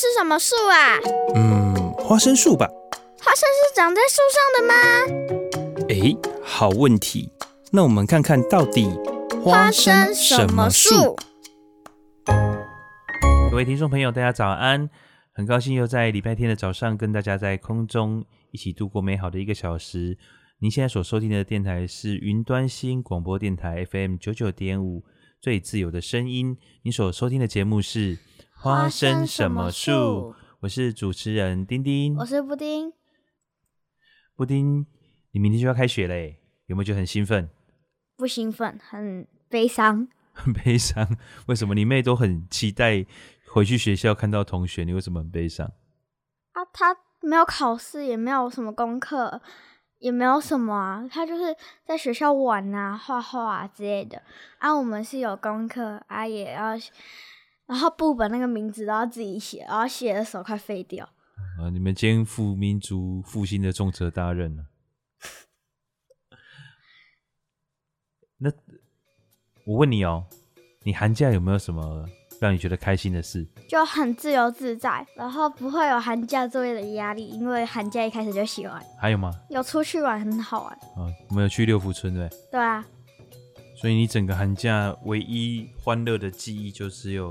是什么树啊？嗯，花生树吧。花生是长在树上的吗？哎，好问题。那我们看看到底花生什么树？各位听众朋友，大家早安！很高兴又在礼拜天的早上跟大家在空中一起度过美好的一个小时。您现在所收听的电台是云端新广播电台 FM 九九点五，最自由的声音。您所收听的节目是花生什么树？我是主持人丁丁，我是布丁。布丁，你明天就要开学嘞，有没有觉得很兴奋？不兴奋，很悲伤。很 悲伤？为什么？你妹都很期待回去学校看到同学，你为什么很悲伤？啊，她没有考试，也没有什么功课。也没有什么啊，她就是在学校玩啊、画画啊之类的。啊，我们是有功课啊，也要，然后部本那个名字都要自己写，然后写的手快废掉。啊，你们肩负民族复兴的重责大任了。那我问你哦，你寒假有没有什么？让你觉得开心的事，就很自由自在，然后不会有寒假作业的压力，因为寒假一开始就写完。还有吗？有出去玩，很好玩。啊，我们有去六福村对？对啊。所以你整个寒假唯一欢乐的记忆就只有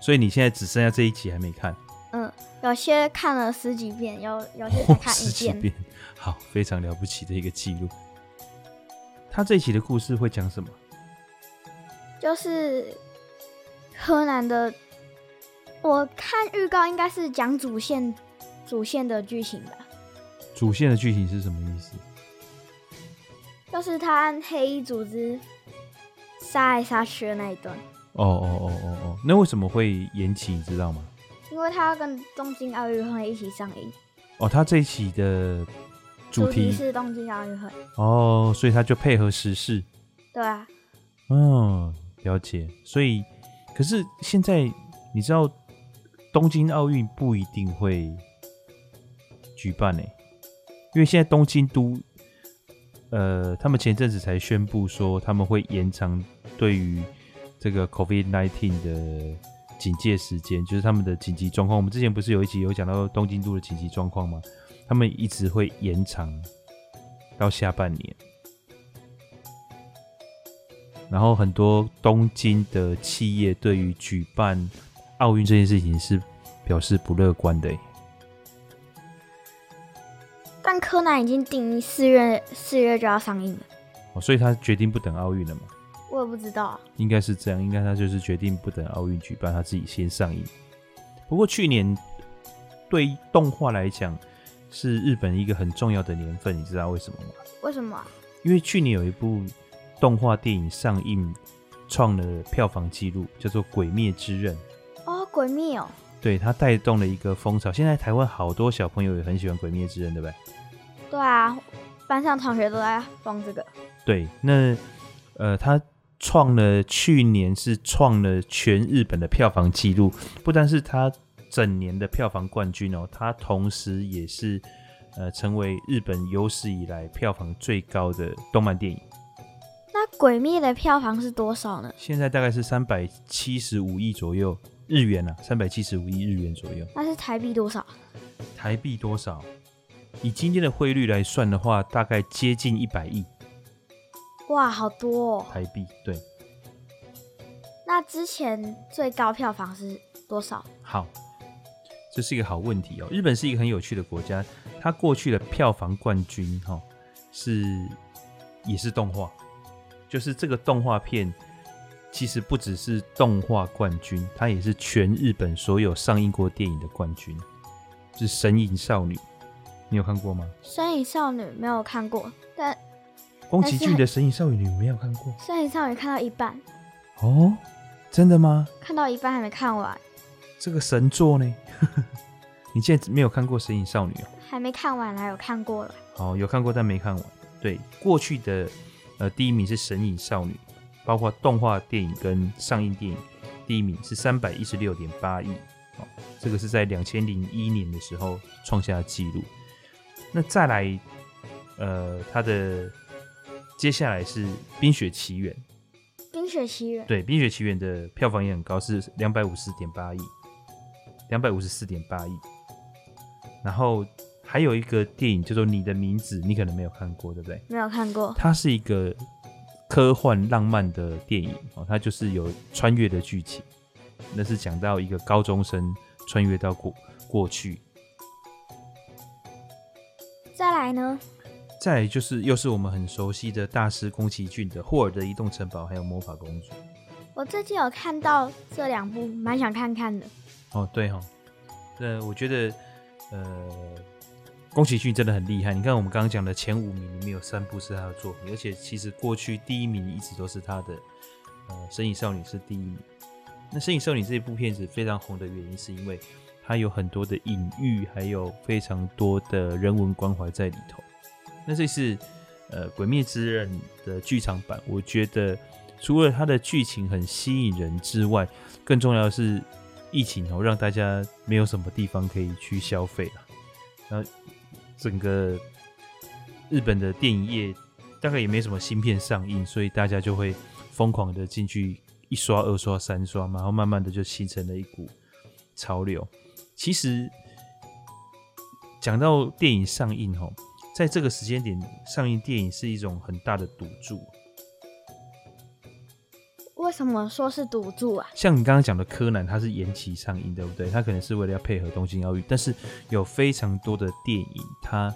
所以你现在只剩下这一集还没看？嗯，有些看了十几遍，有有些才看一遍。十几遍，好，非常了不起的一个记录。他这一期的故事会讲什么？就是柯南的，我看预告应该是讲主线主线的剧情吧。主线的剧情是什么意思？就是他按黑衣组织杀来杀去的那一段。哦哦哦哦哦，那为什么会延期？你知道吗？因为他要跟东京奥运会一起上映。哦，他这一期的。主题，是东京奥运会哦，所以他就配合时事。对啊，嗯，了解。所以，可是现在你知道东京奥运不一定会举办呢，因为现在东京都，呃，他们前阵子才宣布说他们会延长对于这个 COVID-19 的警戒时间，就是他们的紧急状况。我们之前不是有一集有讲到东京都的紧急状况吗？他们一直会延长到下半年，然后很多东京的企业对于举办奥运这件事情是表示不乐观的。但柯南已经定四月四月就要上映了，哦，所以他决定不等奥运了吗？我也不知道啊，应该是这样，应该他就是决定不等奥运举办，他自己先上映。不过去年对动画来讲，是日本一个很重要的年份，你知道为什么吗？为什么？因为去年有一部动画电影上映，创了票房纪录，叫做《鬼灭之刃》。哦，《鬼灭》哦。对，它带动了一个风潮。现在台湾好多小朋友也很喜欢《鬼灭之刃》，对不对？对啊，班上同学都在放这个。对，那呃，它创了去年是创了全日本的票房纪录，不单是它。整年的票房冠军哦，它同时也是呃成为日本有史以来票房最高的动漫电影。那《鬼灭》的票房是多少呢？现在大概是三百七十五亿左右日元啊，三百七十五亿日元左右。那是台币多少？台币多少？以今天的汇率来算的话，大概接近一百亿。哇，好多哦！台币对。那之前最高票房是多少？好。这是一个好问题哦。日本是一个很有趣的国家，它过去的票房冠军哈是也是动画，就是这个动画片其实不只是动画冠军，它也是全日本所有上映过电影的冠军，是《神隐少女》，你有看过吗？《神隐少女》没有看过，但宫崎骏的《神隐少女》你没有看过，《神隐少女》看到一半。哦，真的吗？看到一半还没看完。这个神作呢？你现在没有看过《神隐少女》哦？还没看完，还有看过了。哦，有看过但没看完。对，过去的呃第一名是《神隐少女》，包括动画电影跟上映电影，第一名是三百一十六点八亿。哦，这个是在两千零一年的时候创下纪录。那再来，呃，它的接下来是《冰雪奇缘》。冰雪奇缘。对，《冰雪奇缘》的票房也很高，是两百五十点八亿，两百五十四点八亿。然后还有一个电影叫做《你的名字》，你可能没有看过，对不对？没有看过。它是一个科幻浪漫的电影哦，它就是有穿越的剧情。那是讲到一个高中生穿越到过过去。再来呢？再来就是又是我们很熟悉的大师宫崎骏的《霍尔的移动城堡》还有《魔法公主》。我最近有看到这两部，蛮想看看的。哦，对哈、哦，呃，我觉得呃，宫崎骏真的很厉害。你看我们刚刚讲的前五名里面有三部是他的作品，而且其实过去第一名一直都是他的。呃，《神隐少女》是第一名。那《神隐少女》这一部片子非常红的原因，是因为它有很多的隐喻，还有非常多的人文关怀在里头。那这是呃《鬼灭之刃》的剧场版，我觉得除了它的剧情很吸引人之外，更重要的是疫情哦，让大家没有什么地方可以去消费了。然后整个日本的电影业大概也没什么新片上映，所以大家就会疯狂的进去。一刷、二刷、三刷，然后慢慢的就形成了一股潮流。其实讲到电影上映吼，在这个时间点上映电影是一种很大的赌注。为什么说是赌注啊？像你刚刚讲的柯南，它是延期上映，对不对？它可能是为了要配合东京奥运，但是有非常多的电影它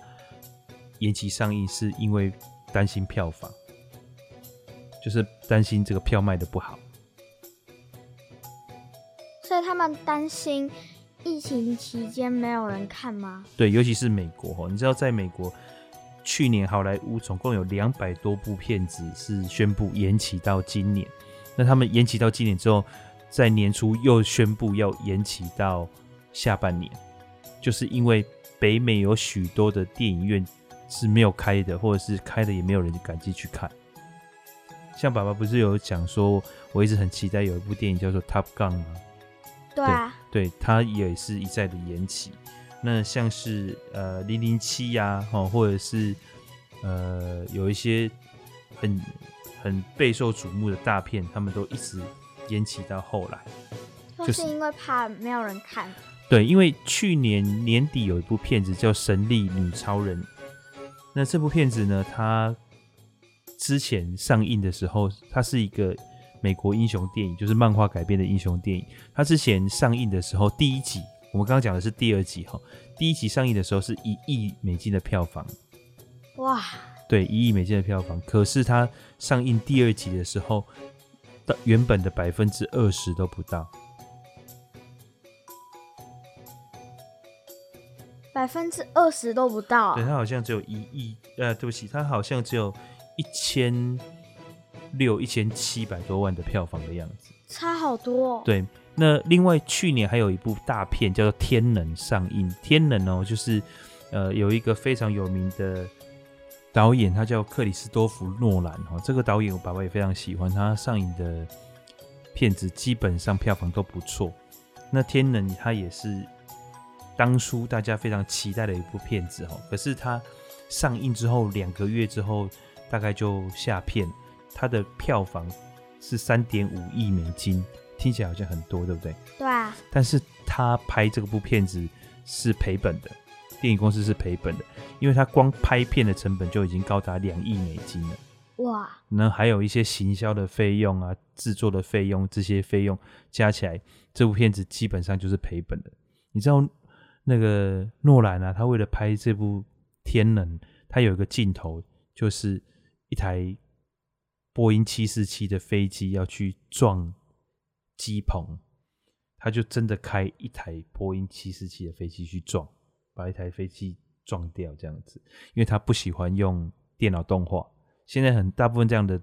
延期上映是因为担心票房，就是担心这个票卖得不好。所以他们担心疫情期间没有人看吗？对，尤其是美国哈，你知道，在美国去年好莱坞总共有两百多部片子是宣布延期到今年。那他们延期到今年之后，在年初又宣布要延期到下半年，就是因为北美有许多的电影院是没有开的，或者是开的也没有人敢进去看。像爸爸不是有讲说，我一直很期待有一部电影叫做《Top Gun》吗？对啊，对，它也是一再的延期。那像是呃零零七呀，哦，或者是呃有一些很很备受瞩目的大片，他们都一直延期到后来，就是因为怕没有人看。对，因为去年年底有一部片子叫《神力女超人》，那这部片子呢，它之前上映的时候，它是一个。美国英雄电影就是漫画改编的英雄电影。它之前上映的时候，第一集我们刚刚讲的是第二集哈。第一集上映的时候是一亿美金的票房，哇！对，一亿美金的票房。可是它上映第二集的时候，到原本的百分之二十都不到，百分之二十都不到。对，它好像只有一亿，呃，对不起，它好像只有一千。六一千七百多万的票房的样子，差好多哦。对，那另外去年还有一部大片叫做《天能》上映，《天能》哦，就是呃有一个非常有名的导演，他叫克里斯多夫诺兰哦。这个导演我爸爸也非常喜欢，他上映的片子基本上票房都不错。那《天能》他也是当初大家非常期待的一部片子哦，可是他上映之后两个月之后，大概就下片。它的票房是三点五亿美金，听起来好像很多，对不对？对啊。但是他拍这部片子是赔本的，电影公司是赔本的，因为他光拍片的成本就已经高达两亿美金了。哇！那还有一些行销的费用啊、制作的费用，这些费用加起来，这部片子基本上就是赔本的。你知道那个诺兰啊，他为了拍这部《天能》，他有一个镜头就是一台。波音七四七的飞机要去撞机棚，他就真的开一台波音七四七的飞机去撞，把一台飞机撞掉这样子。因为他不喜欢用电脑动画，现在很大部分这样的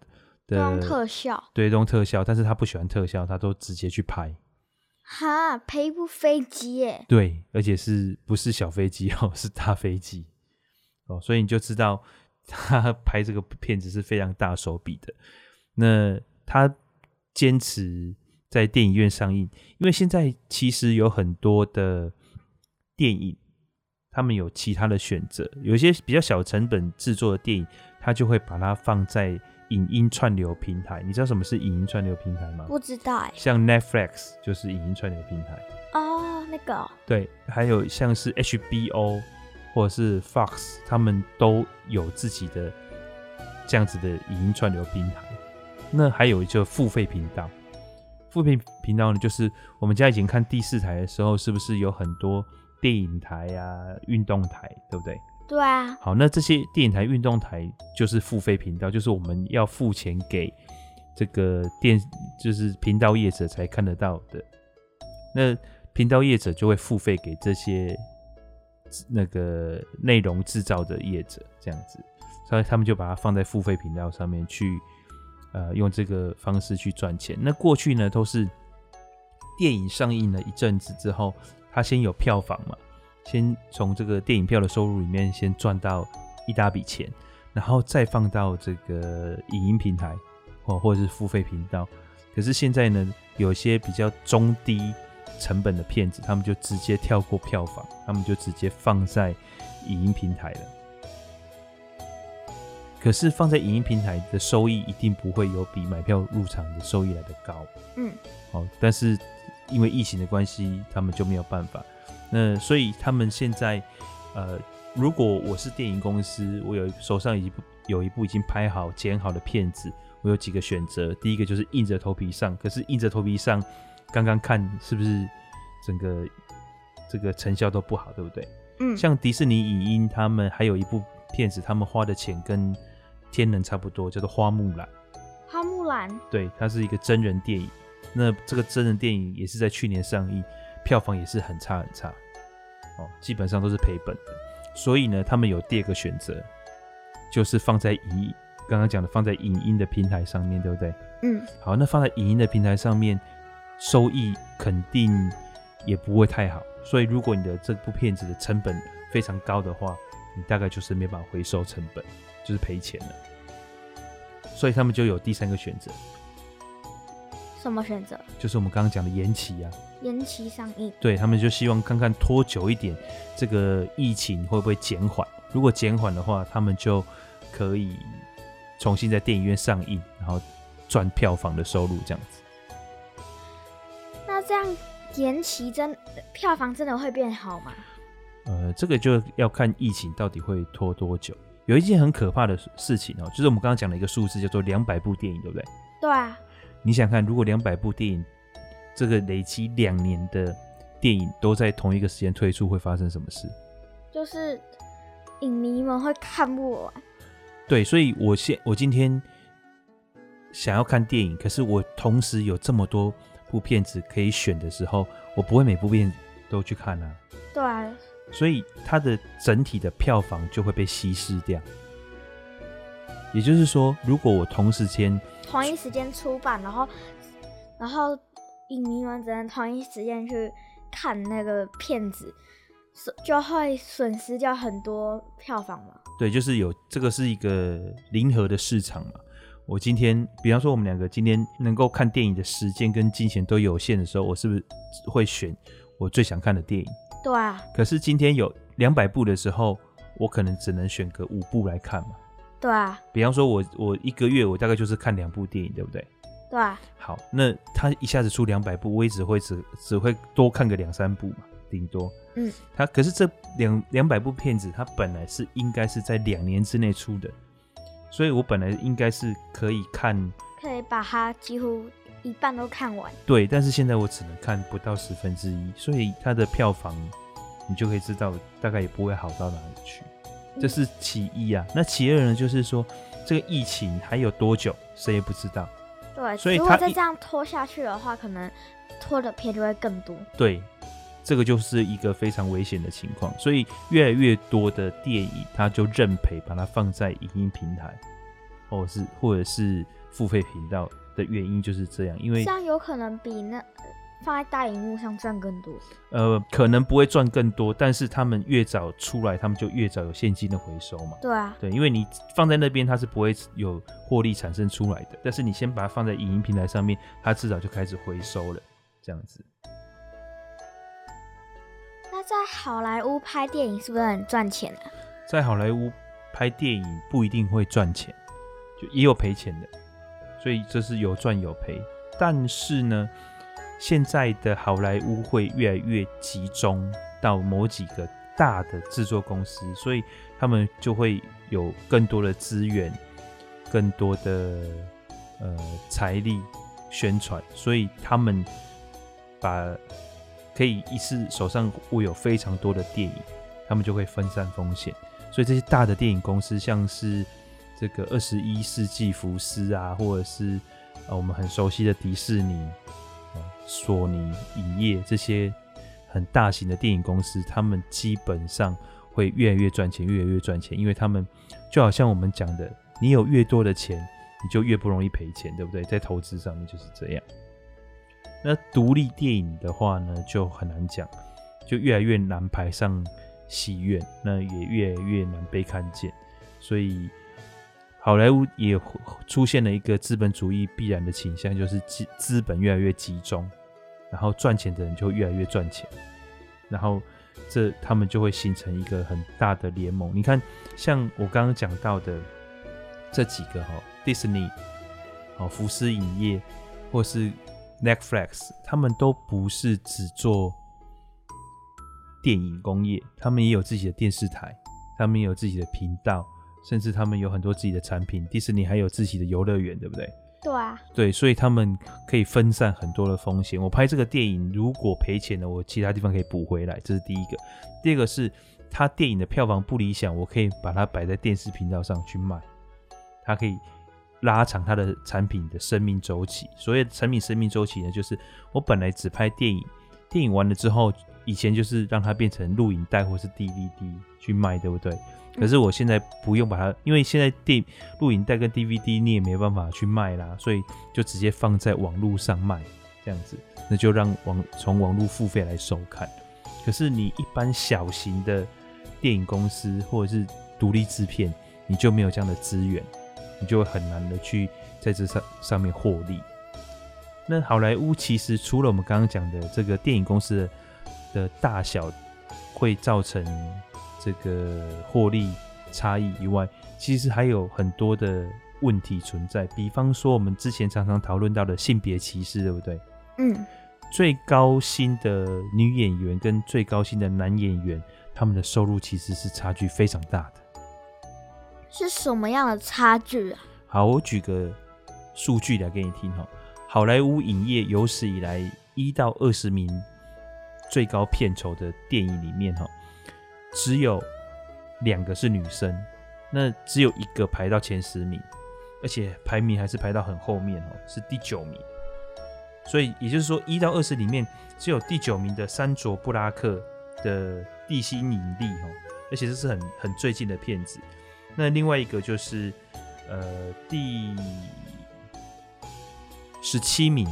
的用特效，对，用特效，但是他不喜欢特效，他都直接去拍。哈，赔一部飞机耶？对，而且是不是小飞机哦，是大飞机哦，所以你就知道他 拍这个片子是非常大手笔的。那他坚持在电影院上映，因为现在其实有很多的电影，他们有其他的选择，有一些比较小成本制作的电影，他就会把它放在。影音串流平台，你知道什么是影音串流平台吗？不知道哎。像 Netflix 就是影音串流平台哦，那个。对，还有像是 HBO 或者是 Fox，他们都有自己的这样子的影音串流平台。那还有一就付费频道，付费频道呢，就是我们家以前看第四台的时候，是不是有很多电影台啊、运动台，对不对？对啊，好，那这些电影台、运动台就是付费频道，就是我们要付钱给这个电，就是频道业者才看得到的。那频道业者就会付费给这些那个内容制造的业者，这样子，所以他们就把它放在付费频道上面去，呃，用这个方式去赚钱。那过去呢，都是电影上映了一阵子之后，它先有票房嘛。先从这个电影票的收入里面先赚到一大笔钱，然后再放到这个影音平台或或者是付费频道。可是现在呢，有些比较中低成本的片子，他们就直接跳过票房，他们就直接放在影音平台了。可是放在影音平台的收益一定不会有比买票入场的收益来的高。嗯，好，但是因为疫情的关系，他们就没有办法。那所以他们现在，呃，如果我是电影公司，我有手上一部有一部已经拍好剪好的片子，我有几个选择。第一个就是硬着头皮上，可是硬着头皮上，刚刚看是不是整个这个成效都不好，对不对？嗯。像迪士尼影音，他们还有一部片子，他们花的钱跟天能差不多，叫做《花木兰》。花木兰。对，它是一个真人电影。那这个真人电影也是在去年上映。票房也是很差很差，哦，基本上都是赔本的。所以呢，他们有第二个选择，就是放在影，刚刚讲的放在影音的平台上面对不对？嗯。好，那放在影音的平台上面，收益肯定也不会太好。所以，如果你的这部片子的成本非常高的话，你大概就是没办法回收成本，就是赔钱了。所以他们就有第三个选择。什么选择？就是我们刚刚讲的延期啊。延期上映，对，他们就希望看看拖久一点，这个疫情会不会减缓？如果减缓的话，他们就可以重新在电影院上映，然后赚票房的收入这样子。那这样延期真票房真的会变好吗？呃，这个就要看疫情到底会拖多久。有一件很可怕的事情哦，就是我们刚刚讲的一个数字，叫做两百部电影，对不对？对啊。你想看，如果两百部电影。这个累积两年的电影都在同一个时间推出，会发生什么事？就是影迷们会看不完。对，所以我现我今天想要看电影，可是我同时有这么多部片子可以选的时候，我不会每部片都去看啊。对啊。所以它的整体的票房就会被稀释掉。也就是说，如果我同时间同一时间出版，然后然后。影迷们只能同一时间去看那个片子，就会损失掉很多票房嘛。对，就是有这个是一个零和的市场嘛。我今天，比方说我们两个今天能够看电影的时间跟金钱都有限的时候，我是不是会选我最想看的电影？对啊。可是今天有两百部的时候，我可能只能选个五部来看嘛。对啊。比方说我我一个月我大概就是看两部电影，对不对？对啊，好，那他一下子出两百部，我也只会只只会多看个两三部嘛，顶多。嗯，他可是这两两百部片子，它本来是应该是在两年之内出的，所以我本来应该是可以看，可以把它几乎一半都看完。对，但是现在我只能看不到十分之一，所以它的票房你就可以知道，大概也不会好到哪里去。这是其一啊。那其二呢，就是说这个疫情还有多久，谁也不知道。对，所以如果再这样拖下去的话，可能拖的片就会更多。对，这个就是一个非常危险的情况。所以越来越多的电影，它就认赔，把它放在影音平台，或者是或者是付费频道的原因就是这样。因为这样有可能比那放在大荧幕上赚更多？呃，可能不会赚更多，但是他们越早出来，他们就越早有现金的回收嘛。对啊，对，因为你放在那边，它是不会有获利产生出来的。但是你先把它放在影音平台上面，它至少就开始回收了，这样子。在好莱坞拍电影是不是很赚钱呢？在好莱坞拍电影不一定会赚钱，就也有赔钱的，所以这是有赚有赔。但是呢，现在的好莱坞会越来越集中到某几个大的制作公司，所以他们就会有更多的资源、更多的呃财力宣传，所以他们把可以一次手上握有非常多的电影，他们就会分散风险。所以这些大的电影公司，像是这个二十一世纪福斯啊，或者是呃我们很熟悉的迪士尼。索尼影业这些很大型的电影公司，他们基本上会越来越赚钱，越来越赚钱，因为他们就好像我们讲的，你有越多的钱，你就越不容易赔钱，对不对？在投资上面就是这样。那独立电影的话呢，就很难讲，就越来越难排上戏院，那也越来越难被看见，所以。好莱坞也出现了一个资本主义必然的倾向，就是资资本越来越集中，然后赚钱的人就越来越赚钱，然后这他们就会形成一个很大的联盟。你看，像我刚刚讲到的这几个哈，迪士尼、哦福斯影业或是 Netflix，他们都不是只做电影工业，他们也有自己的电视台，他们也有自己的频道。甚至他们有很多自己的产品，迪士尼还有自己的游乐园，对不对？对啊。对，所以他们可以分散很多的风险。我拍这个电影如果赔钱了，我其他地方可以补回来，这是第一个。第二个是，他电影的票房不理想，我可以把它摆在电视频道上去卖，它可以拉长它的产品的生命周期。所谓产品生命周期呢，就是我本来只拍电影，电影完了之后，以前就是让它变成录影带或是 DVD 去卖，对不对？可是我现在不用把它，因为现在电录影带跟 DVD 你也没办法去卖啦，所以就直接放在网络上卖，这样子，那就让网从网络付费来收看。可是你一般小型的电影公司或者是独立制片，你就没有这样的资源，你就会很难的去在这上上面获利。那好莱坞其实除了我们刚刚讲的这个电影公司的的大小会造成。这个获利差异以外，其实还有很多的问题存在。比方说，我们之前常常讨论到的性别歧视，对不对？嗯。最高薪的女演员跟最高薪的男演员，他们的收入其实是差距非常大的。是什么样的差距啊？好，我举个数据来给你听哈。好莱坞影业有史以来一到二十名最高片酬的电影里面哈。只有两个是女生，那只有一个排到前十名，而且排名还是排到很后面哦，是第九名。所以也就是说，一到二十里面只有第九名的山卓布拉克的《地心引力》哦，而且这是很很最近的片子。那另外一个就是呃第十七名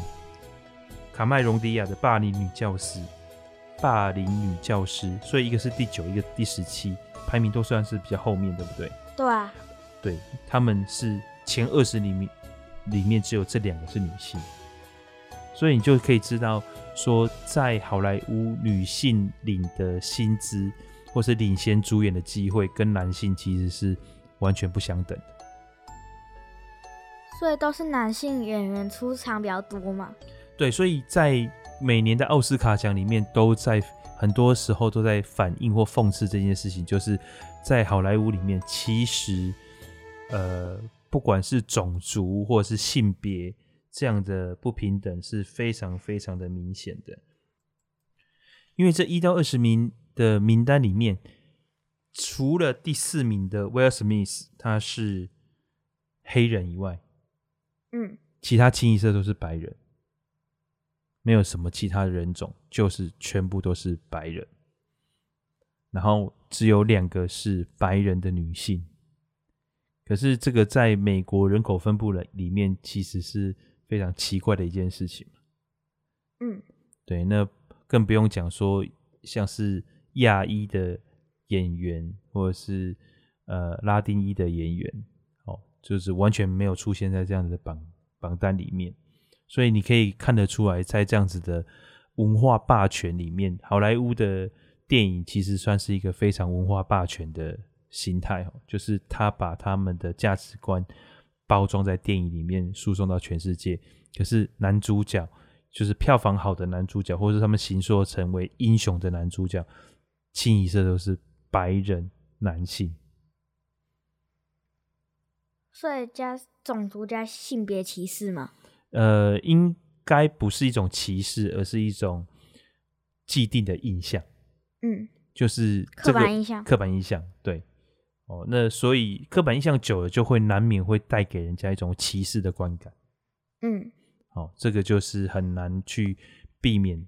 卡麦隆迪亚的《霸凌女教师》。霸凌女教师，所以一个是第九，一个第十七，排名都算是比较后面，对不对？对啊，对，他们是前二十里面，里面只有这两个是女性，所以你就可以知道说，在好莱坞，女性领的薪资或是领衔主演的机会，跟男性其实是完全不相等。所以都是男性演员出场比较多嘛？对，所以在。每年的奥斯卡奖里面，都在很多时候都在反映或讽刺这件事情，就是在好莱坞里面，其实呃，不管是种族或者是性别这样的不平等是非常非常的明显的。因为这一到二十名的名单里面，除了第四名的威尔史密斯他是黑人以外，嗯，其他清一色都是白人。没有什么其他的人种，就是全部都是白人，然后只有两个是白人的女性。可是这个在美国人口分布的里面，其实是非常奇怪的一件事情。嗯，对，那更不用讲说像是亚裔的演员，或者是呃拉丁裔的演员，哦，就是完全没有出现在这样子的榜榜单里面。所以你可以看得出来，在这样子的文化霸权里面，好莱坞的电影其实算是一个非常文化霸权的心态哦，就是他把他们的价值观包装在电影里面，输送到全世界。可是男主角，就是票房好的男主角，或者是他们形塑成为英雄的男主角，清一色都是白人男性。所以加种族加性别歧视吗？呃，应该不是一种歧视，而是一种既定的印象。嗯，就是刻板印象。刻板印象，对。哦，那所以刻板印象久了，就会难免会带给人家一种歧视的观感。嗯。哦，这个就是很难去避免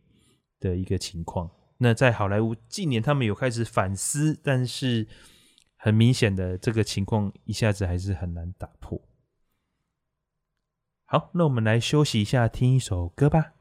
的一个情况。那在好莱坞近年，他们有开始反思，但是很明显的，这个情况一下子还是很难打破。好，那我们来休息一下，听一首歌吧。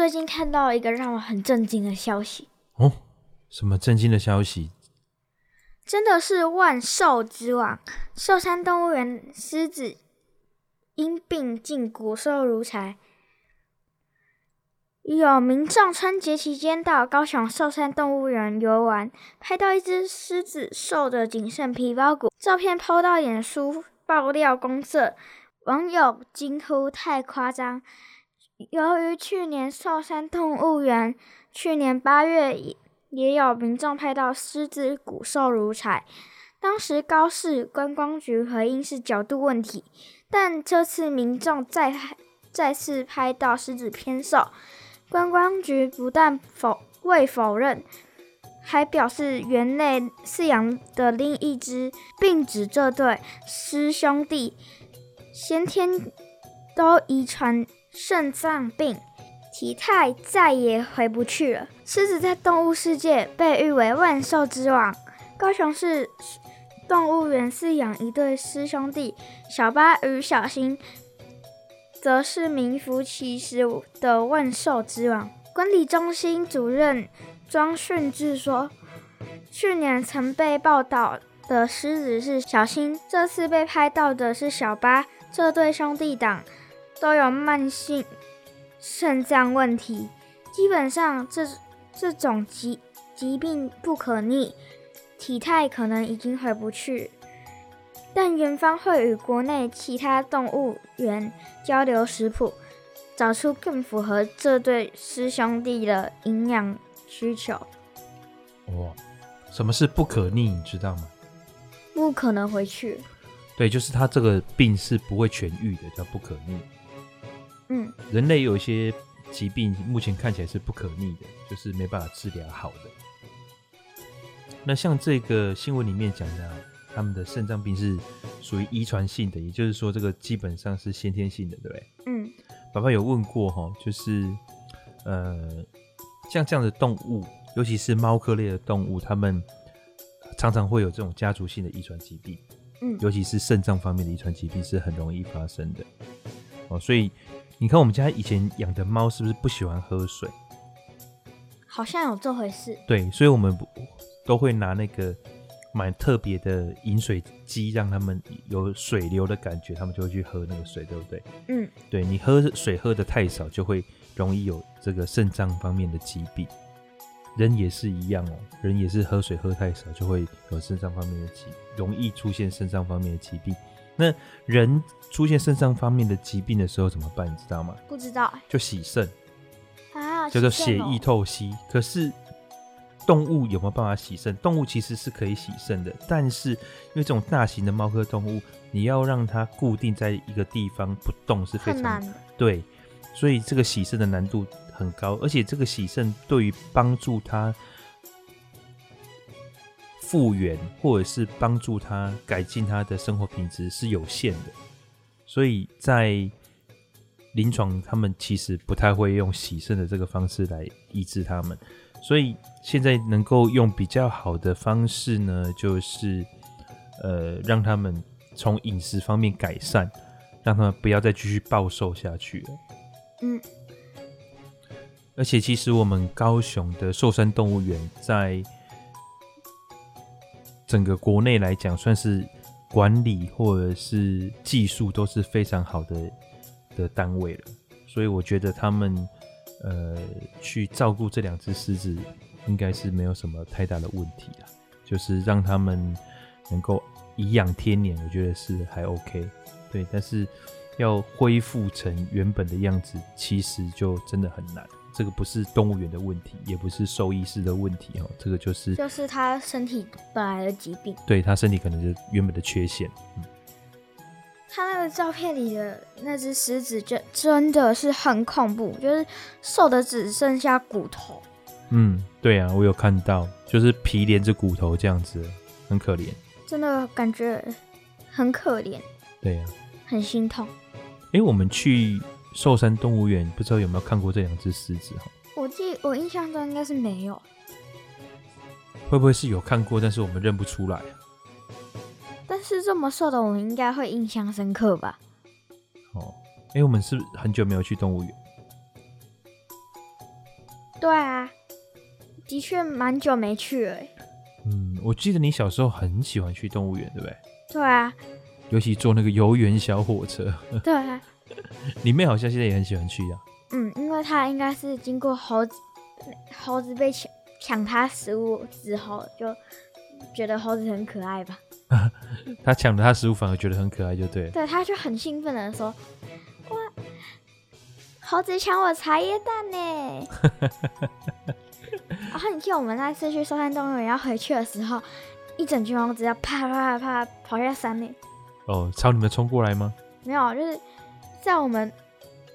最近看到一个让我很震惊的消息哦，什么震惊的消息？真的是万兽之王寿山动物园狮子因病进骨瘦如柴，有民众春节期间到高雄寿山动物园游玩，拍到一只狮子瘦的仅剩皮包骨，照片 PO 到脸书爆料公社，网友惊呼太夸张。由于去年寿山动物园去年八月也也有民众拍到狮子骨瘦如柴，当时高市观光局回应是角度问题，但这次民众再再次拍到狮子偏瘦，观光局不但否未否认，还表示园内饲养的另一只，并指这对狮兄弟先天都遗传肾脏病，体态再也回不去了。狮子在动物世界被誉为万兽之王。高雄市动物园饲养一对狮兄弟小巴与小新，则是名副其实的万兽之王。管理中心主任庄训志说：“去年曾被报道的狮子是小新，这次被拍到的是小巴。这对兄弟党都有慢性肾脏问题，基本上这这种疾疾病不可逆，体态可能已经回不去。但园方会与国内其他动物园交流食谱，找出更符合这对师兄弟的营养需求。”哇，什么是不可逆？你知道吗？不可能回去。对，就是他这个病是不会痊愈的，叫不可逆。嗯，人类有一些疾病，目前看起来是不可逆的，就是没办法治疗好的。那像这个新闻里面讲的，他们的肾脏病是属于遗传性的，也就是说，这个基本上是先天性的，对不对？嗯。爸爸有问过哈，就是呃，像这样的动物。尤其是猫科类的动物，它们常常会有这种家族性的遗传疾病，嗯，尤其是肾脏方面的遗传疾病是很容易发生的哦。所以你看，我们家以前养的猫是不是不喜欢喝水？好像有这回事。对，所以我们都会拿那个蛮特别的饮水机，让他们有水流的感觉，他们就会去喝那个水，对不对？嗯，对，你喝水喝的太少，就会容易有这个肾脏方面的疾病。人也是一样哦，人也是喝水喝太少，就会有肾脏方面的疾，容易出现肾脏方面的疾病。那人出现肾脏方面的疾病的时候怎么办？你知道吗？不知道，就洗肾啊，叫做血液透析。可是动物有没有办法洗肾？动物其实是可以洗肾的，但是因为这种大型的猫科动物，你要让它固定在一个地方不动是非常难的。对，所以这个洗肾的难度。很高，而且这个洗肾对于帮助他复原，或者是帮助他改进他的生活品质是有限的，所以在临床，他们其实不太会用洗肾的这个方式来医治他们。所以现在能够用比较好的方式呢，就是呃，让他们从饮食方面改善，让他们不要再继续暴瘦下去了。嗯。而且，其实我们高雄的寿山动物园在整个国内来讲，算是管理或者是技术都是非常好的的单位了。所以，我觉得他们呃去照顾这两只狮子，应该是没有什么太大的问题了。就是让他们能够颐养天年，我觉得是还 OK。对，但是要恢复成原本的样子，其实就真的很难。这个不是动物园的问题，也不是兽医师的问题哦，这个就是就是他身体本来的疾病，对他身体可能是原本的缺陷。嗯，他那个照片里的那只狮子，就真的是很恐怖，就是瘦的只剩下骨头。嗯，对啊，我有看到，就是皮连着骨头这样子，很可怜。真的感觉很可怜。对呀，很心痛。哎，我们去。寿山动物园不知道有没有看过这两只狮子哈？我记我印象中应该是没有，会不会是有看过，但是我们认不出来啊？但是这么瘦的，我们应该会印象深刻吧？哦，哎，我们是不是很久没有去动物园？对啊，的确蛮久没去了。嗯，我记得你小时候很喜欢去动物园，对不对？对啊，尤其坐那个游园小火车。对啊。你妹好像现在也很喜欢去呀、啊。嗯，因为他应该是经过猴子，猴子被抢抢他食物之后，就觉得猴子很可爱吧。他抢了他食物，反而觉得很可爱，就对了。对，他就很兴奋的说：“哇，猴子抢我茶叶蛋呢！”然后你记得我们那次去寿山动物园要回去的时候，一整群猴子要啪啪啪啪跑下山呢。哦，朝你们冲过来吗？没有，就是在我们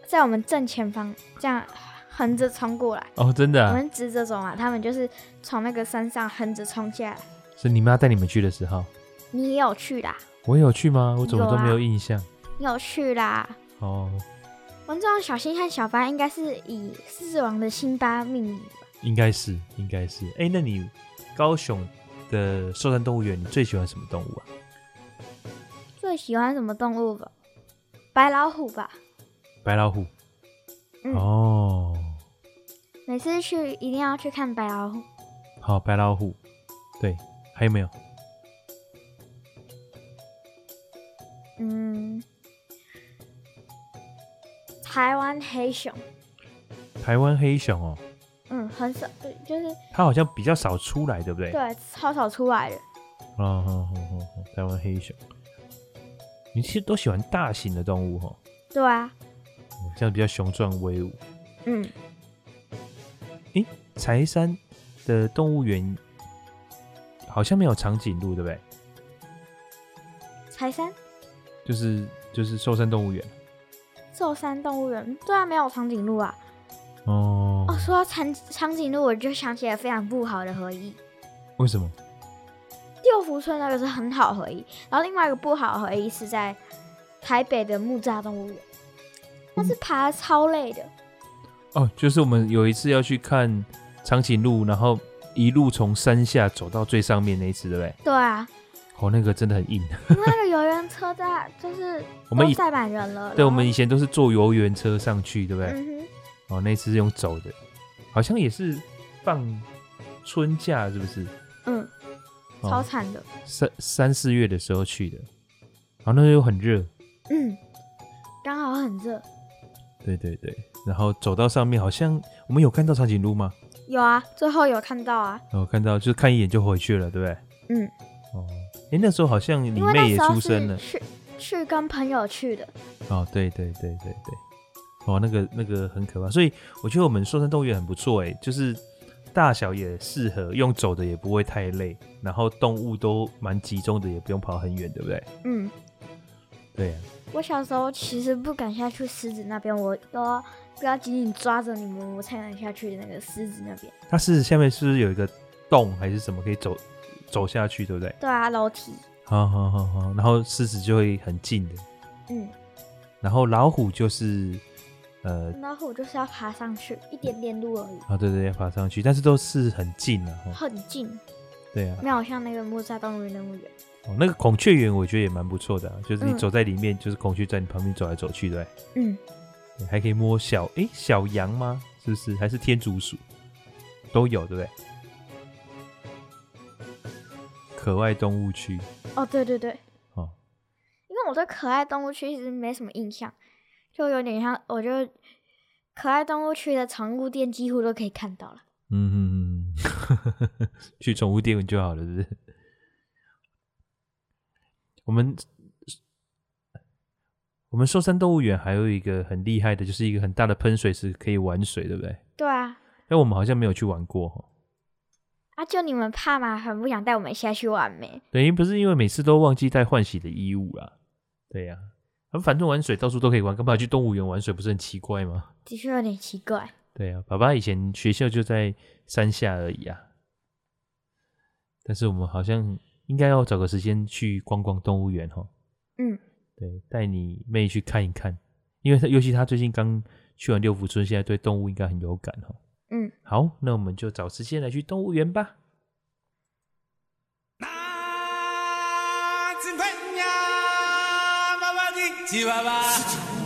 在我们正前方这样横着冲过来。哦，真的啊？我们直着走嘛，他们就是从那个山上横着冲下来。是你妈带你们去的时候？你也有去啦？我有去吗？我怎么都没有印象。有啊，你有去啦？哦。玩这种小新和小白应该是以狮子王的辛巴命名吧？应该是，应该是。哎、欸，那你高雄的寿山动物园，你最喜欢什么动物啊？最喜欢什么动物吧？白老虎吧。白老虎。嗯、哦。每次去一定要去看白老虎。好，白老虎。对，还有没有？嗯。台湾黑熊，台湾黑熊哦，嗯，很少，对，就是它好像比较少出来，对不对？对，超少出来的。哦，好好好，台湾黑熊，你其实都喜欢大型的动物哈？对啊，这样比较雄壮威武。嗯，诶，柴山的动物园好像没有长颈鹿，对不对？柴山，就是就是寿山动物园。寿山动物园，对啊，没有长颈鹿啊。哦哦，说到长长颈鹿，我就想起来非常不好的回忆。为什么？六福村那个是很好回忆，然后另外一个不好的回忆是在台北的木栅动物园，那是爬得超累的。哦，就是我们有一次要去看长颈鹿，然后一路从山下走到最上面那一次，对不对？对啊。哦，那个真的很硬。因为那个游园车在就是我们载满人了。对，我们以前都是坐游园车上去，对不对？嗯哼。哦，那次是用走的，好像也是放春假，是不是？嗯。超惨的。三三四月的时候去的，然后那时候很热。嗯。刚好很热。对对对，然后走到上面，好像我们有看到长颈鹿吗？有啊，最后有看到啊。哦，看到，就是看一眼就回去了，对不对？嗯。哦。哎，那时候好像你妹也出生了，去去跟朋友去的。哦，对对对对对，哦，那个那个很可怕，所以我觉得我们寿山动物园很不错，哎，就是大小也适合，用走的也不会太累，然后动物都蛮集中的，也不用跑很远，对不对？嗯，对。我小时候其实不敢下去狮子那边，我都要不要紧紧抓着你们，我才能下去那个狮子那边。它狮子下面是不是有一个洞还是什么可以走？走下去，对不对？对啊，楼梯。好好好好，然后狮子就会很近的。嗯。然后老虎就是，呃，老虎就是要爬上去一点点路而已。啊，对对，要爬上去，但是都是很近的。很近。对啊。没有像那个木栅动物园那么远。哦，那个孔雀园我觉得也蛮不错的，就是你走在里面，就是孔雀在你旁边走来走去，对。嗯。还可以摸小，哎，小羊吗？是不是？还是天竺鼠？都有，对不对？可爱动物区哦，对对对，哦，因为我对可爱动物区其实没什么印象，就有点像，我觉得可爱动物区的宠物店几乎都可以看到了。嗯哼哼，去宠物店就好了，是不是？我们我们寿山动物园还有一个很厉害的，就是一个很大的喷水池可以玩水，对不对？对啊，但我们好像没有去玩过啊！就你们怕吗？很不想带我们下去玩没？等于不是因为每次都忘记带换洗的衣物啊。对呀、啊，反正玩水到处都可以玩，干嘛去动物园玩水？不是很奇怪吗？的确有点奇怪。对、啊，爸爸以前学校就在山下而已啊。但是我们好像应该要找个时间去逛逛动物园哈。嗯，对，带你妹去看一看，因为他尤其他最近刚去完六福村，现在对动物应该很有感哈。嗯，好，那我们就找时间来去动物园吧。吉娃娃。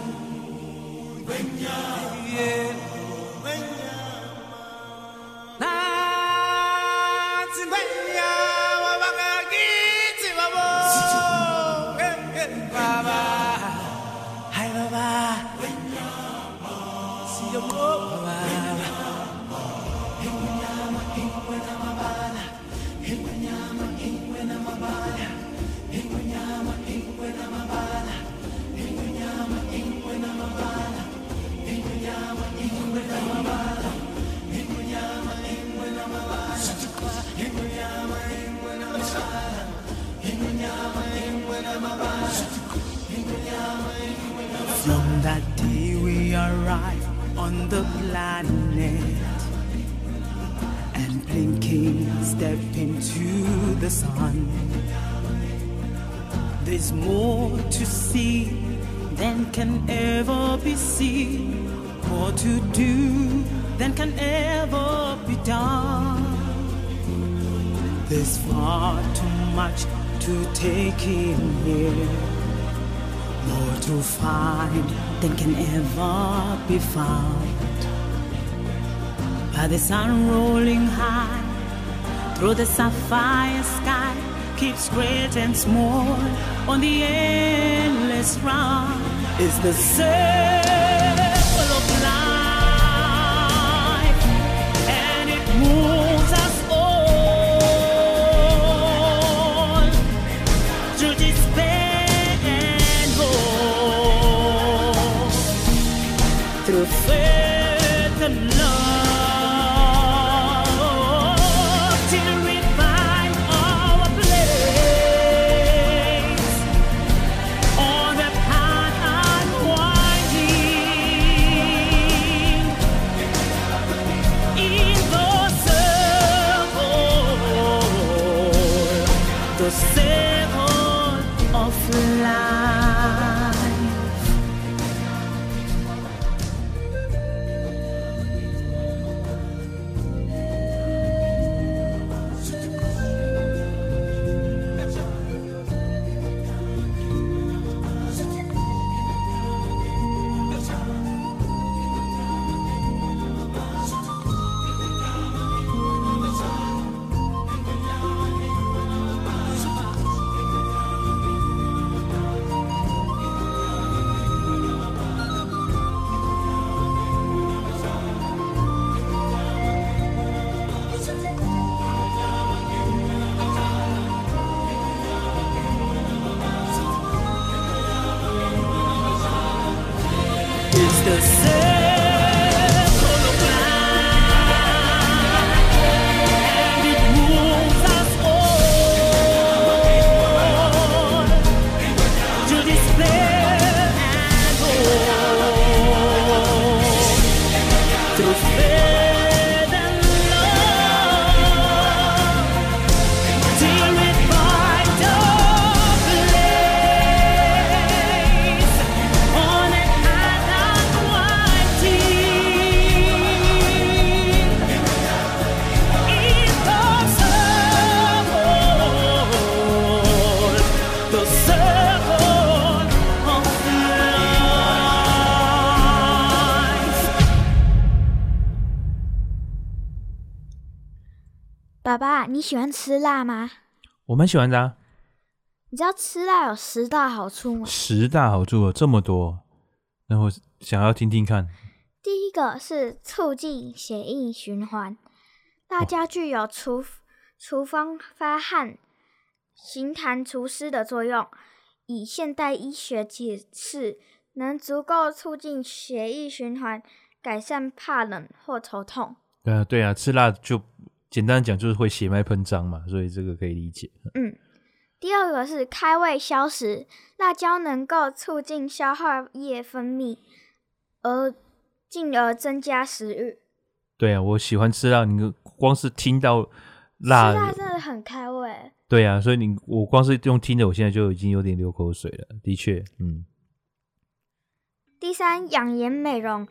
That day we arrive on the planet and blinking step into the sun. There's more to see than can ever be seen, more to do than can ever be done. There's far too much to take in here, more to find than can ever be found. By the sun rolling high through the sapphire sky keeps great and small on the endless round is the circle of life and it moves 喜欢吃辣吗？我蛮喜欢的、啊。你知道吃辣有十大好处吗？十大好处有这么多，那我想要听听看。第一个是促进血液循环，辣椒具有除除风发汗、行痰除湿的作用。以现代医学解释，能足够促进血液循环，改善怕冷或头痛。对啊，对啊，吃辣就简单讲就是会血脉喷张嘛，所以这个可以理解。嗯，第二个是开胃消食，辣椒能够促进消化液分泌，而进而增加食欲。对啊，我喜欢吃辣，你光是听到辣，吃辣真的很开胃。对啊，所以你我光是用听的，我现在就已经有点流口水了。的确，嗯。第三，养颜美容，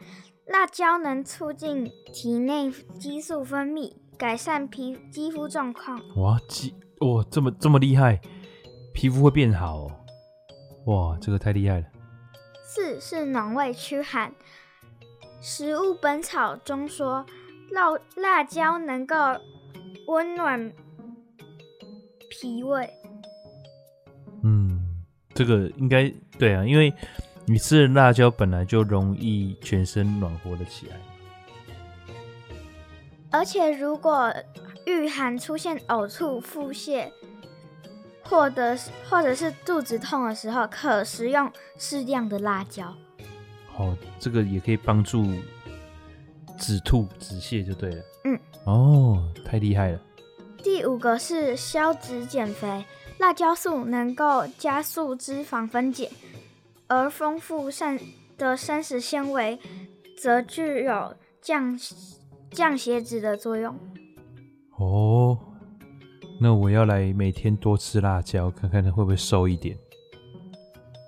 辣椒能促进体内激素分泌，改善皮肌肤状况。哇，肌哇这么这么厉害，皮肤会变好哦。哇，这个太厉害了。四是暖胃驱寒，《食物本草》中说，辣辣椒能够温暖脾胃。嗯，这个应该对啊，因为你吃了辣椒本来就容易全身暖和了起来。而且如果遇寒出现呕吐、腹泻，或者或者是肚子痛的时候，可食用适量的辣椒。哦，这个也可以帮助止吐止泻，就对了。嗯，哦，太厉害了。第五个是消脂减肥，辣椒素能够加速脂肪分解，而丰富膳的膳食纤维则具有降降血脂的作用。哦，那我要来每天多吃辣椒，看看它会不会瘦一点。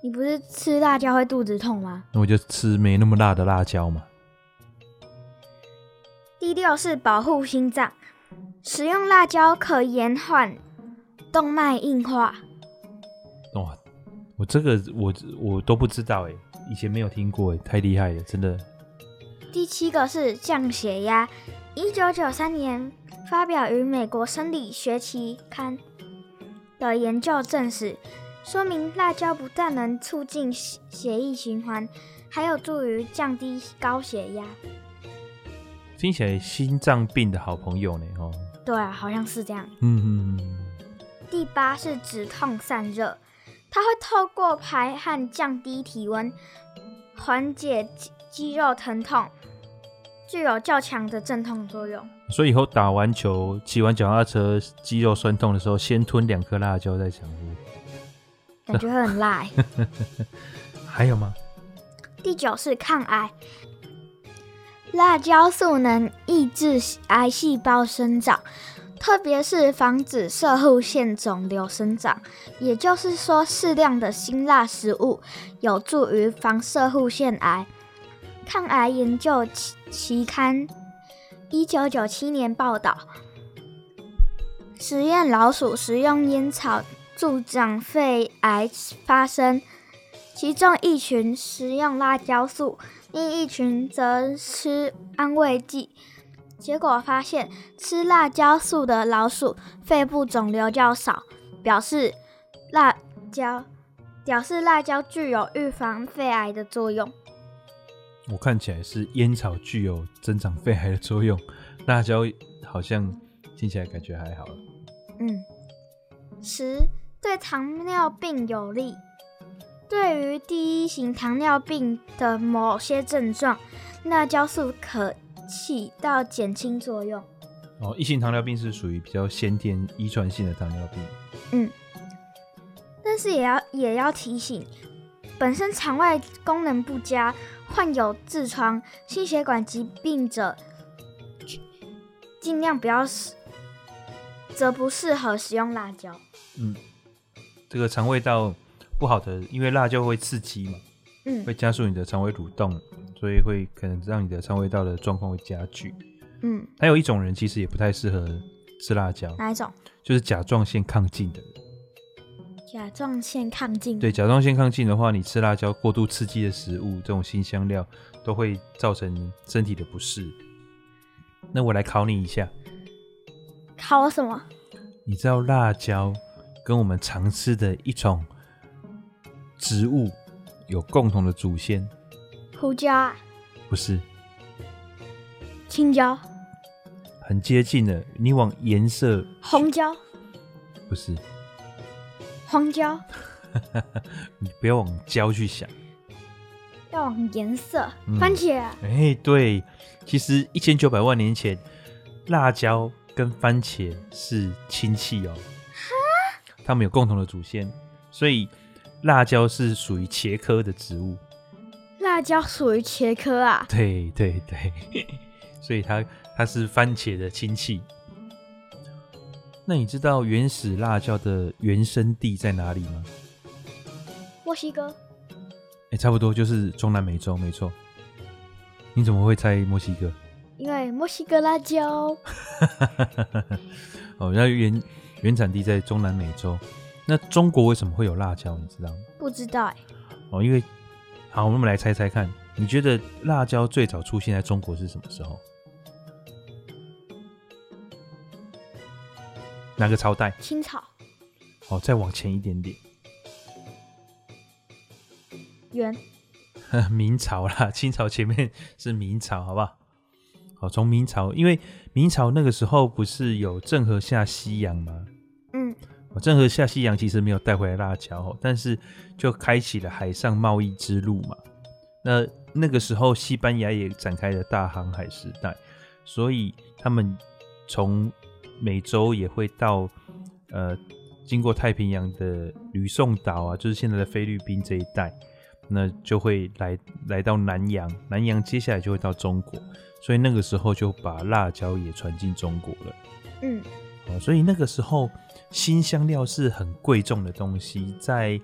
你不是吃辣椒会肚子痛吗？那我就吃没那么辣的辣椒嘛。第六是保护心脏，使用辣椒可延缓动脉硬化。哇，我这个我我都不知道哎，以前没有听过哎，太厉害了，真的。第七个是降血压，一九九三年。发表于美国生理学期刊的研究证实，说明辣椒不但能促进血液循环，还有助于降低高血压。听起来心脏病的好朋友呢？哦，对啊，好像是这样。嗯嗯嗯。第八是止痛散热，它会透过排汗降低体温，缓解肌肉疼痛。具有较强的镇痛作用，所以以后打完球、骑完脚踏车，肌肉酸痛的时候，先吞两颗辣椒再想喝，感觉会很辣。还有吗？第九是抗癌，辣椒素能抑制癌细胞生长，特别是防止射护腺肿瘤生长。也就是说，适量的辛辣食物有助于防射护腺癌。抗癌研究期期刊一九九七年报道，实验老鼠食用烟草助长肺癌发生，其中一群食用辣椒素，另一群则吃安慰剂。结果发现，吃辣椒素的老鼠肺部肿瘤较少，表示辣椒表示辣椒具有预防肺癌的作用。我看起来是烟草具有增长肺癌的作用，辣椒好像听起来感觉还好。嗯，十对糖尿病有利，对于第一型糖尿病的某些症状，辣椒素可起到减轻作用。哦，一型糖尿病是属于比较先天遗传性的糖尿病。嗯，但是也要也要提醒，本身肠胃功能不佳。患有痔疮、心血管疾病者，尽量不要使，则不适合使用辣椒。嗯，这个肠胃道不好的，因为辣椒会刺激嘛，嗯，会加速你的肠胃蠕动，所以会可能让你的肠胃道的状况会加剧。嗯，还有一种人其实也不太适合吃辣椒，哪一种？就是甲状腺亢进的人。甲状腺亢进，对，甲状腺亢进的话，你吃辣椒过度刺激的食物，这种辛香料都会造成身体的不适。那我来考你一下，考什么？你知道辣椒跟我们常吃的一种植物有共同的祖先？胡椒啊？不是，青椒，很接近的。你往颜色，红椒，不是。黄椒，你不要往椒去想，要往颜色。嗯、番茄、啊，哎、欸，对，其实一千九百万年前，辣椒跟番茄是亲戚哦。哈，它们有共同的祖先，所以辣椒是属于茄科的植物。辣椒属于茄科啊？对对对，所以它它是番茄的亲戚。那你知道原始辣椒的原生地在哪里吗？墨西哥。哎、欸，差不多就是中南美洲，没错。你怎么会猜墨西哥？因为墨西哥辣椒。哦，那原原产地在中南美洲。那中国为什么会有辣椒？你知道吗？不知道哎。哦，因为好，我们来猜猜看，你觉得辣椒最早出现在中国是什么时候？哪个朝代？清朝。好，再往前一点点。元。明朝啦，清朝前面是明朝，好不好？好，从明朝，因为明朝那个时候不是有郑和下西洋吗？嗯。郑和下西洋其实没有带回来辣椒，但是就开启了海上贸易之路嘛。那那个时候，西班牙也展开了大航海时代，所以他们从美洲也会到，呃，经过太平洋的吕宋岛啊，就是现在的菲律宾这一带，那就会来来到南洋，南洋接下来就会到中国，所以那个时候就把辣椒也传进中国了。嗯，哦，所以那个时候新香料是很贵重的东西，在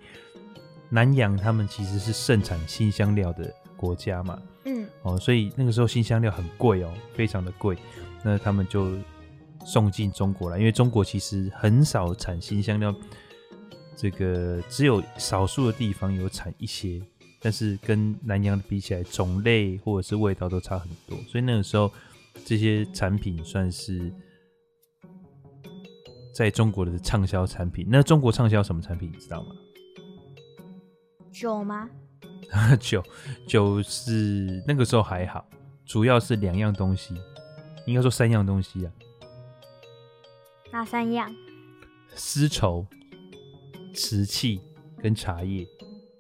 南洋他们其实是盛产新香料的国家嘛。嗯，哦，所以那个时候新香料很贵哦，非常的贵，那他们就送进中国来，因为中国其实很少产新香料，这个只有少数的地方有产一些。但是跟南洋比起来，种类或者是味道都差很多，所以那个时候这些产品算是在中国的畅销产品。那中国畅销什么产品，你知道吗？酒吗？酒，酒是那个时候还好，主要是两样东西，应该说三样东西啊。哪三样？丝绸、瓷器跟茶叶。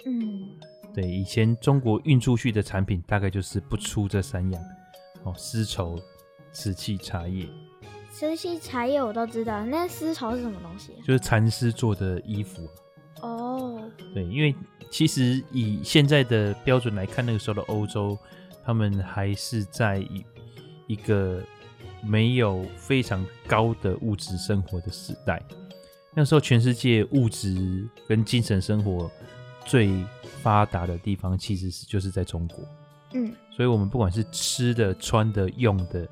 嗯。对，以前中国运出去的产品大概就是不出这三样，哦，丝绸、瓷器、茶叶。瓷器、茶叶我都知道，那丝绸是什么东西？就是蚕丝做的衣服。哦。对，因为其实以现在的标准来看，那个时候的欧洲，他们还是在一一个没有非常高的物质生活的时代。那时候全世界物质跟精神生活最发达的地方其实是就是在中国，嗯，所以我们不管是吃的、穿的、用的，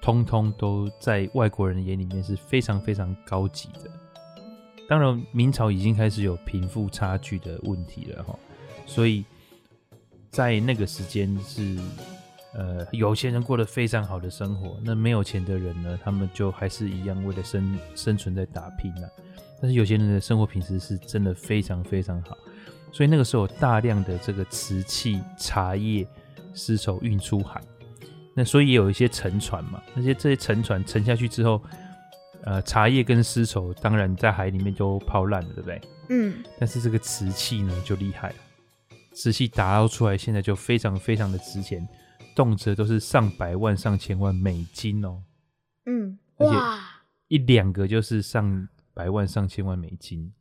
通通都在外国人的眼里面是非常非常高级的。当然，明朝已经开始有贫富差距的问题了哈，所以在那个时间是呃有钱人过得非常好的生活，那没有钱的人呢，他们就还是一样为了生生存在打拼了。但是有些人的生活品质是真的非常非常好。所以那个时候有大量的这个瓷器、茶叶、丝绸运出海，那所以也有一些沉船嘛。那些这些沉船沉下去之后，呃，茶叶跟丝绸当然在海里面都泡烂了，对不对？嗯。但是这个瓷器呢就厉害了，瓷器打捞出来现在就非常非常的值钱，动辄都是上百万、上千万美金哦。嗯。哇。一两个就是上百万、上千万美金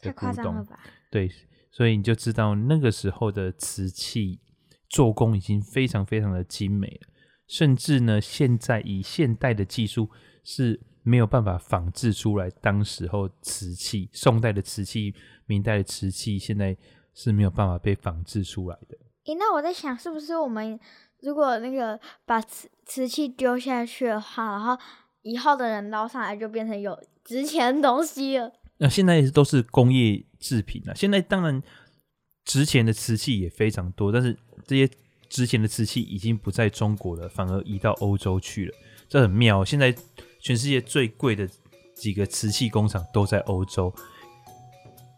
的古董。太夸张了吧？对。所以你就知道那个时候的瓷器做工已经非常非常的精美了，甚至呢，现在以现代的技术是没有办法仿制出来当时候瓷器，宋代的瓷器、明代的瓷器，现在是没有办法被仿制出来的。诶，那我在想，是不是我们如果那个把瓷瓷器丢下去的话，然后以后的人捞上来就变成有值钱东西了？那现在都是工业制品啊，现在当然值钱的瓷器也非常多，但是这些值钱的瓷器已经不在中国了，反而移到欧洲去了，这很妙。现在全世界最贵的几个瓷器工厂都在欧洲，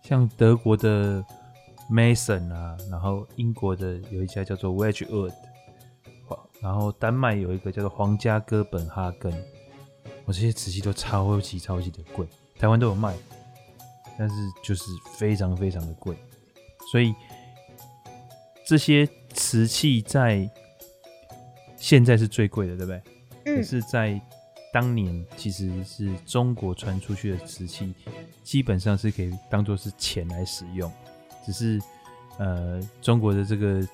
像德国的 Mason 啊，然后英国的有一家叫做 Wedgwood，然后丹麦有一个叫做皇家哥本哈根，我这些瓷器都超级超级的贵，台湾都有卖。但是就是非常非常的贵，所以这些瓷器在现在是最贵的，对不对？嗯。可是，在当年其实是中国传出去的瓷器，基本上是可以当做是钱来使用，只是呃，中国的这个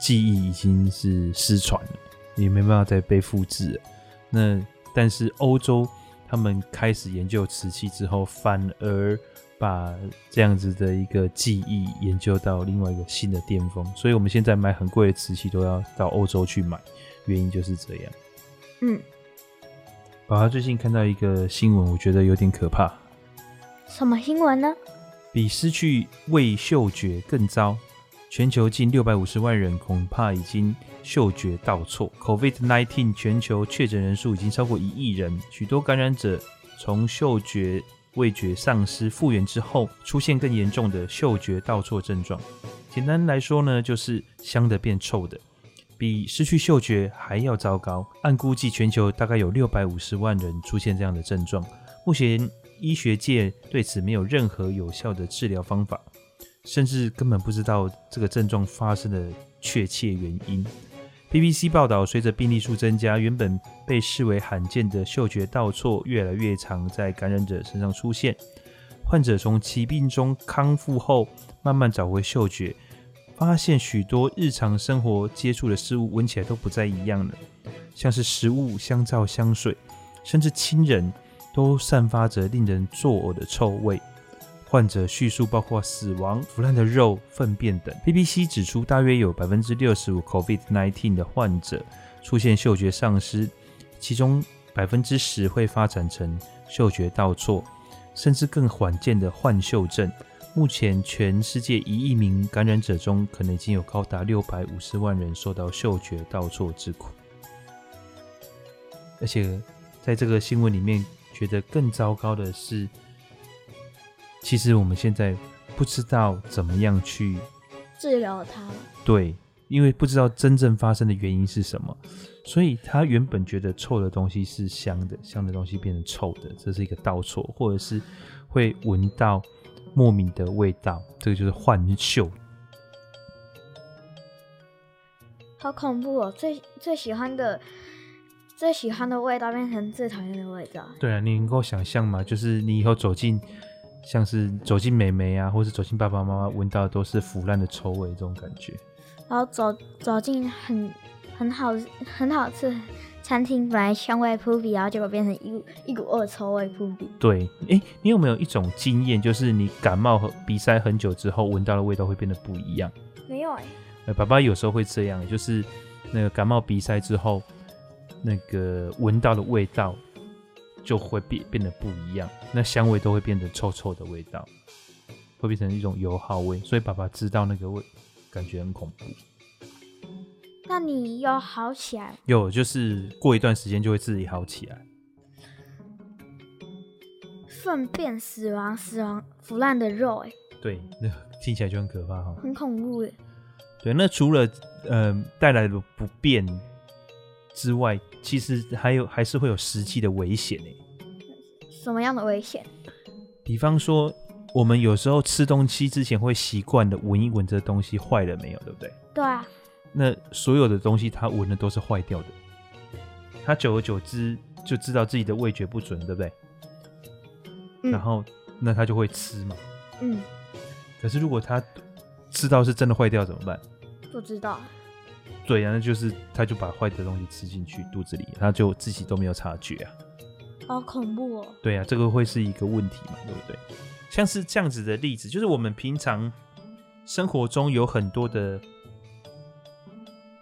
技艺已经是失传了，也没办法再被复制了。那但是欧洲他们开始研究瓷器之后，反而把这样子的一个技艺研究到另外一个新的巅峰，所以我们现在买很贵的瓷器都要到欧洲去买，原因就是这样。嗯，宝宝最近看到一个新闻，我觉得有点可怕。什么新闻呢？比失去味嗅觉更糟，全球近六百五十万人恐怕已经嗅觉倒错。COVID-19 全球确诊人数已经超过一亿人，许多感染者从嗅觉。味觉丧失复原之后，出现更严重的嗅觉倒错症状。简单来说呢，就是香的变臭的，比失去嗅觉还要糟糕。按估计，全球大概有六百五十万人出现这样的症状。目前医学界对此没有任何有效的治疗方法，甚至根本不知道这个症状发生的确切原因。BBC 报道，随着病例数增加，原本被视为罕见的嗅觉倒错越来越常在感染者身上出现。患者从疾病中康复后，慢慢找回嗅觉，发现许多日常生活接触的事物闻起来都不再一样了，像是食物、香皂、香水，甚至亲人都散发着令人作呕的臭味。患者叙述包括死亡、腐烂的肉、粪便等。BBC 指出，大约有百分之六十五 COVID-19 的患者出现嗅觉丧失，其中百分之十会发展成嗅觉倒错，甚至更罕见的幻嗅症。目前，全世界一亿名感染者中，可能已经有高达六百五十万人受到嗅觉倒错之苦。而且，在这个新闻里面，觉得更糟糕的是。其实我们现在不知道怎么样去治疗它。对，因为不知道真正发生的原因是什么，所以他原本觉得臭的东西是香的，香的东西变成臭的，这是一个倒错，或者是会闻到莫名的味道，这个就是幻嗅。好恐怖哦！最最喜欢的最喜欢的味道变成最讨厌的味道。对啊，你能够想象吗？就是你以后走进。像是走进美眉啊，或是走进爸爸妈妈，闻到的都是腐烂的臭味，这种感觉。然后走走进很很好很好吃餐厅，本来香味扑鼻，然后结果变成一股一股恶臭味扑鼻。对，哎、欸，你有没有一种经验，就是你感冒和鼻塞很久之后，闻到的味道会变得不一样？没有哎、欸。爸爸有时候会这样，就是那个感冒鼻塞之后，那个闻到的味道。就会变变得不一样，那香味都会变得臭臭的味道，会变成一种油耗味，所以爸爸知道那个味，感觉很恐怖。那你有好起来？有，就是过一段时间就会自己好起来。粪便死亡、死亡腐烂的肉，哎，对，那听起来就很可怕哈，很恐怖哎。对，那除了呃带来的不便之外，其实还有还是会有实际的危险呢。什么样的危险？比方说，我们有时候吃东西之前会习惯的闻一闻这东西坏了没有，对不对？对啊。那所有的东西它闻的都是坏掉的，它久而久之就知道自己的味觉不准，对不对？嗯。然后那它就会吃嘛。嗯。可是如果它知道是真的坏掉怎么办？不知道。对啊，那就是他就把坏的东西吃进去肚子里，他就自己都没有察觉啊。好恐怖哦！对啊，这个会是一个问题嘛，对不对？像是这样子的例子，就是我们平常生活中有很多的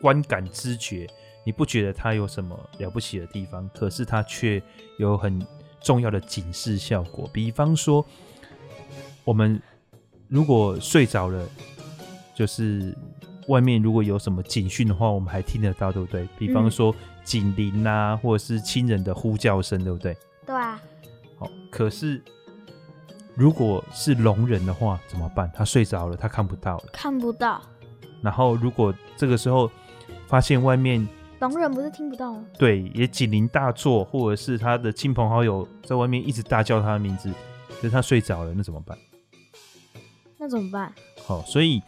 观感知觉，你不觉得它有什么了不起的地方，可是它却有很重要的警示效果。比方说，我们如果睡着了，就是。外面如果有什么警讯的话，我们还听得到，对不对？比方说警铃啊，或者是亲人的呼叫声，对不对？对啊。好，可是如果是聋人的话怎么办？他睡着了，他看不到了。看不到。然后如果这个时候发现外面聋人不是听不到吗？对，也警铃大作，或者是他的亲朋好友在外面一直大叫他的名字，可是他睡着了，那怎么办？那怎么办？好，所以。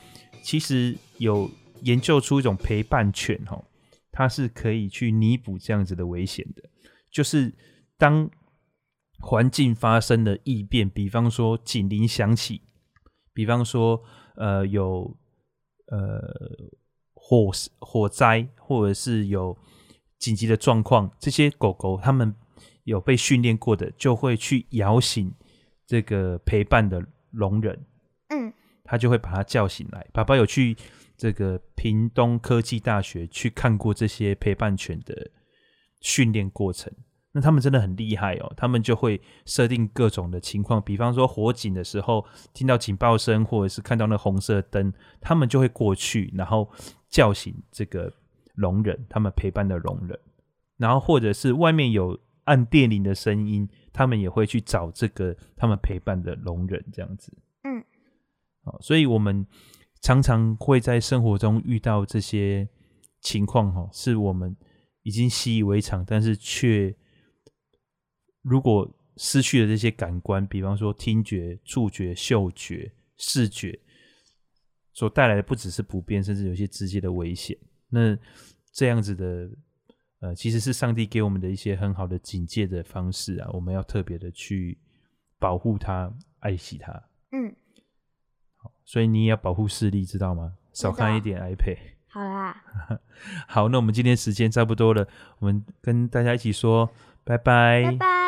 其实有研究出一种陪伴犬，哈，它是可以去弥补这样子的危险的。就是当环境发生了异变，比方说警铃响起，比方说呃有呃火火灾，或者是有紧急的状况，这些狗狗它们有被训练过的，就会去摇醒这个陪伴的聋人。嗯。他就会把他叫醒来。爸爸有去这个屏东科技大学去看过这些陪伴犬的训练过程。那他们真的很厉害哦。他们就会设定各种的情况，比方说火警的时候，听到警报声或者是看到那红色灯，他们就会过去，然后叫醒这个聋人，他们陪伴的聋人。然后或者是外面有按电铃的声音，他们也会去找这个他们陪伴的聋人，这样子。嗯。所以，我们常常会在生活中遇到这些情况，哈，是我们已经习以为常，但是却如果失去了这些感官，比方说听觉、触觉、嗅觉、视觉，所带来的不只是不便，甚至有些直接的危险。那这样子的，呃，其实是上帝给我们的一些很好的警戒的方式啊，我们要特别的去保护它、爱惜它。嗯。所以你也要保护视力，知道吗？少看一点 iPad。好啦，好，那我们今天时间差不多了，我们跟大家一起说拜拜，拜拜。